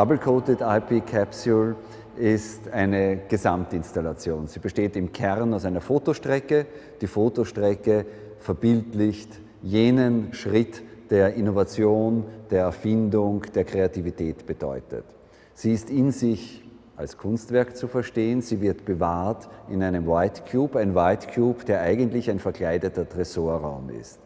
Double-Coated IP Capsule ist eine Gesamtinstallation. Sie besteht im Kern aus einer Fotostrecke. Die Fotostrecke verbildlicht jenen Schritt, der Innovation, der Erfindung, der Kreativität bedeutet. Sie ist in sich als Kunstwerk zu verstehen. Sie wird bewahrt in einem White Cube, ein White Cube, der eigentlich ein verkleideter Tresorraum ist.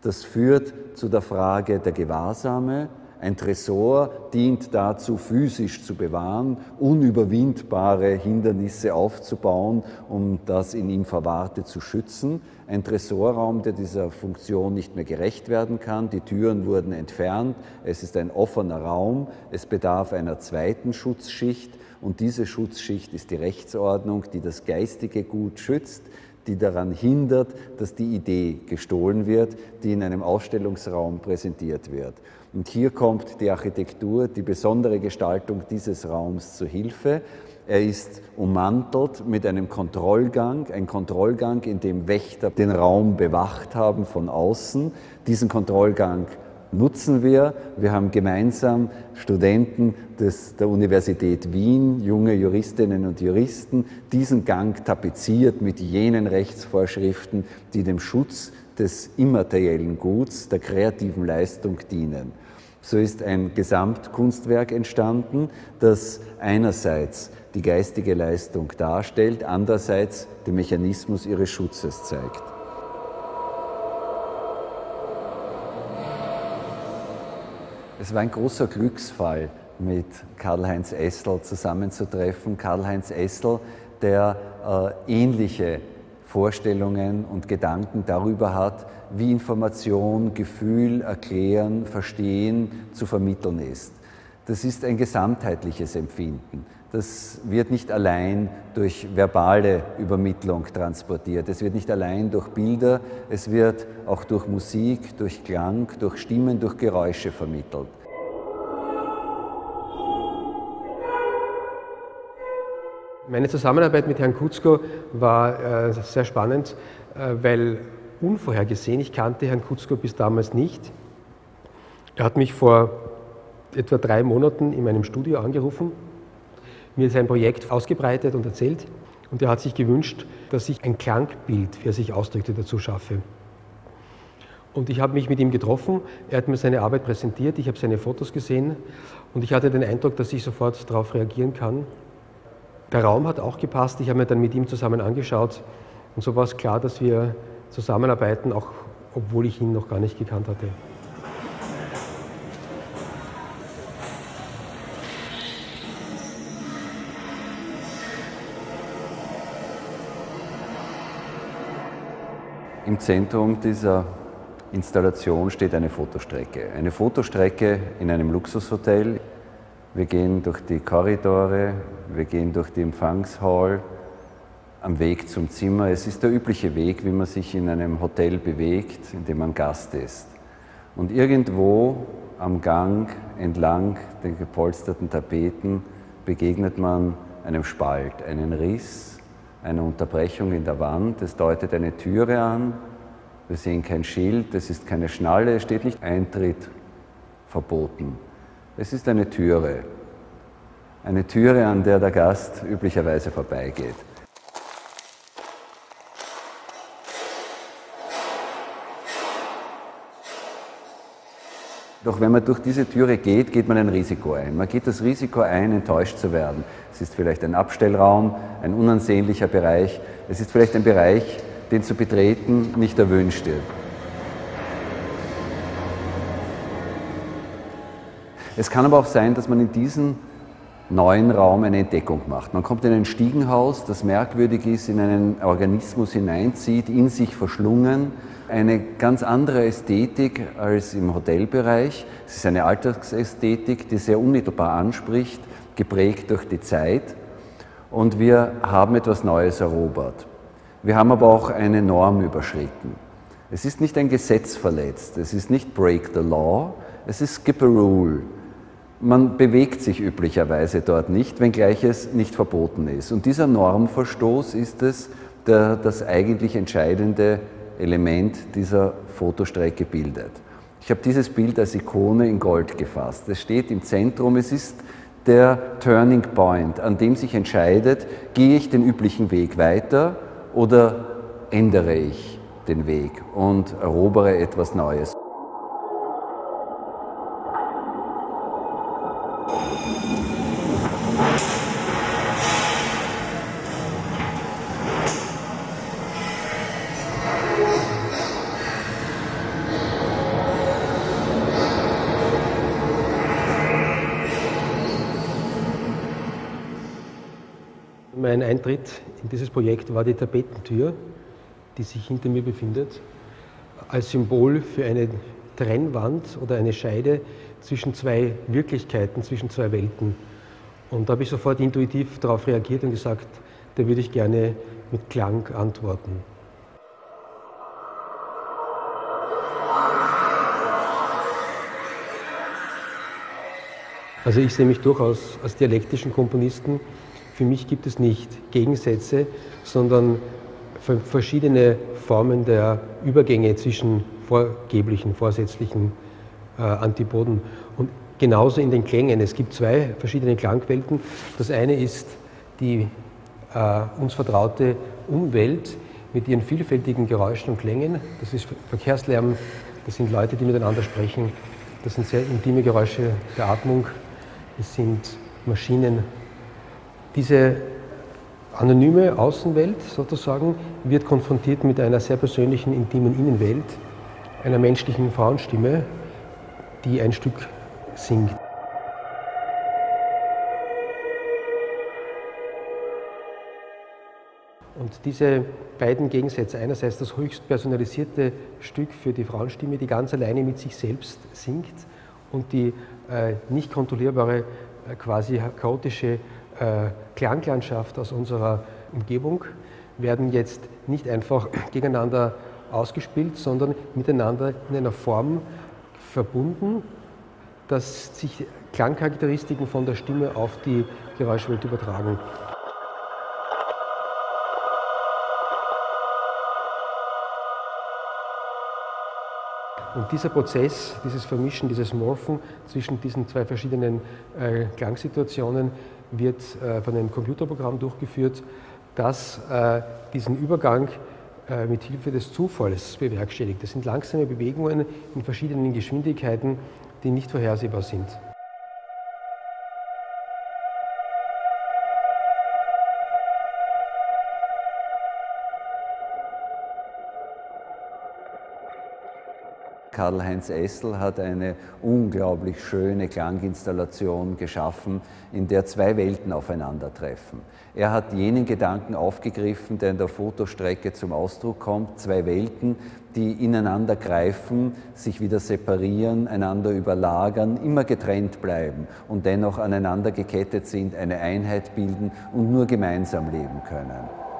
Das führt zu der Frage der Gewahrsame, ein Tresor dient dazu, physisch zu bewahren, unüberwindbare Hindernisse aufzubauen, um das in ihm Verwahrte zu schützen. Ein Tresorraum, der dieser Funktion nicht mehr gerecht werden kann. Die Türen wurden entfernt. Es ist ein offener Raum. Es bedarf einer zweiten Schutzschicht. Und diese Schutzschicht ist die Rechtsordnung, die das geistige Gut schützt, die daran hindert, dass die Idee gestohlen wird, die in einem Ausstellungsraum präsentiert wird. Und hier kommt die Architektur, die besondere Gestaltung dieses Raums zu Hilfe. Er ist ummantelt mit einem Kontrollgang, ein Kontrollgang, in dem Wächter den Raum bewacht haben von außen. Diesen Kontrollgang nutzen wir. Wir haben gemeinsam Studenten des, der Universität Wien, junge Juristinnen und Juristen, diesen Gang tapeziert mit jenen Rechtsvorschriften, die dem Schutz des immateriellen Guts, der kreativen Leistung dienen. So ist ein Gesamtkunstwerk entstanden, das einerseits die geistige Leistung darstellt, andererseits den Mechanismus ihres Schutzes zeigt. Es war ein großer Glücksfall, mit Karl-Heinz Essel zusammenzutreffen. Karl-Heinz Essel, der äh, ähnliche Vorstellungen und Gedanken darüber hat, wie Information, Gefühl, Erklären, Verstehen zu vermitteln ist. Das ist ein gesamtheitliches Empfinden. Das wird nicht allein durch verbale Übermittlung transportiert. Es wird nicht allein durch Bilder, es wird auch durch Musik, durch Klang, durch Stimmen, durch Geräusche vermittelt. Meine Zusammenarbeit mit Herrn Kutzko war äh, sehr spannend, äh, weil unvorhergesehen, ich kannte Herrn Kutzko bis damals nicht. Er hat mich vor etwa drei Monaten in meinem Studio angerufen, mir sein Projekt ausgebreitet und erzählt. Und er hat sich gewünscht, dass ich ein Klangbild, wie er sich ausdrückte, dazu schaffe. Und ich habe mich mit ihm getroffen, er hat mir seine Arbeit präsentiert, ich habe seine Fotos gesehen und ich hatte den Eindruck, dass ich sofort darauf reagieren kann der Raum hat auch gepasst. Ich habe mir dann mit ihm zusammen angeschaut und so war es klar, dass wir zusammenarbeiten, auch obwohl ich ihn noch gar nicht gekannt hatte. Im Zentrum dieser Installation steht eine Fotostrecke. Eine Fotostrecke in einem Luxushotel. Wir gehen durch die Korridore, wir gehen durch die Empfangshall am Weg zum Zimmer. Es ist der übliche Weg, wie man sich in einem Hotel bewegt, in dem man Gast ist. Und irgendwo am Gang entlang den gepolsterten Tapeten begegnet man einem Spalt, einen Riss, einer Unterbrechung in der Wand. Es deutet eine Türe an. Wir sehen kein Schild, es ist keine Schnalle, es steht nicht Eintritt verboten. Es ist eine Türe. Eine Türe, an der der Gast üblicherweise vorbeigeht. Doch wenn man durch diese Türe geht, geht man ein Risiko ein. Man geht das Risiko ein, enttäuscht zu werden. Es ist vielleicht ein Abstellraum, ein unansehnlicher Bereich. Es ist vielleicht ein Bereich, den zu betreten nicht erwünscht ist. Es kann aber auch sein, dass man in diesem neuen Raum eine Entdeckung macht. Man kommt in ein Stiegenhaus, das merkwürdig ist, in einen Organismus hineinzieht, in sich verschlungen. Eine ganz andere Ästhetik als im Hotelbereich. Es ist eine Alltagsästhetik, die sehr unmittelbar anspricht, geprägt durch die Zeit. Und wir haben etwas Neues erobert. Wir haben aber auch eine Norm überschritten. Es ist nicht ein Gesetz verletzt, es ist nicht Break the Law, es ist Skip a Rule. Man bewegt sich üblicherweise dort nicht, wenngleich es nicht verboten ist. Und dieser Normverstoß ist es, der das eigentlich entscheidende Element dieser Fotostrecke bildet. Ich habe dieses Bild als Ikone in Gold gefasst. Es steht im Zentrum, es ist der Turning Point, an dem sich entscheidet, gehe ich den üblichen Weg weiter oder ändere ich den Weg und erobere etwas Neues. Mein Eintritt in dieses Projekt war die Tapetentür, die sich hinter mir befindet, als Symbol für eine Trennwand oder eine Scheide zwischen zwei Wirklichkeiten, zwischen zwei Welten. Und da habe ich sofort intuitiv darauf reagiert und gesagt, da würde ich gerne mit Klang antworten. Also ich sehe mich durchaus als dialektischen Komponisten für mich gibt es nicht Gegensätze, sondern verschiedene Formen der Übergänge zwischen vorgeblichen, vorsätzlichen äh, Antipoden. Und genauso in den Klängen. Es gibt zwei verschiedene Klangwelten. Das eine ist die äh, uns vertraute Umwelt mit ihren vielfältigen Geräuschen und Klängen. Das ist Verkehrslärm, das sind Leute, die miteinander sprechen, das sind sehr intime Geräusche der Atmung, es sind Maschinen, diese anonyme Außenwelt sozusagen wird konfrontiert mit einer sehr persönlichen, intimen Innenwelt, einer menschlichen Frauenstimme, die ein Stück singt. Und diese beiden Gegensätze, einerseits das höchst personalisierte Stück für die Frauenstimme, die ganz alleine mit sich selbst singt, und die äh, nicht kontrollierbare, äh, quasi chaotische äh, Klanglandschaft aus unserer Umgebung werden jetzt nicht einfach gegeneinander ausgespielt, sondern miteinander in einer Form verbunden, dass sich Klangcharakteristiken von der Stimme auf die Geräuschwelt übertragen. Und dieser Prozess, dieses Vermischen, dieses Morphen zwischen diesen zwei verschiedenen äh, Klangsituationen wird äh, von einem Computerprogramm durchgeführt, das äh, diesen Übergang äh, mit Hilfe des Zufalls bewerkstelligt. Das sind langsame Bewegungen in verschiedenen Geschwindigkeiten, die nicht vorhersehbar sind. Karl-Heinz Essel hat eine unglaublich schöne Klanginstallation geschaffen, in der zwei Welten aufeinandertreffen. Er hat jenen Gedanken aufgegriffen, der in der Fotostrecke zum Ausdruck kommt, zwei Welten, die ineinander greifen, sich wieder separieren, einander überlagern, immer getrennt bleiben und dennoch aneinander gekettet sind, eine Einheit bilden und nur gemeinsam leben können.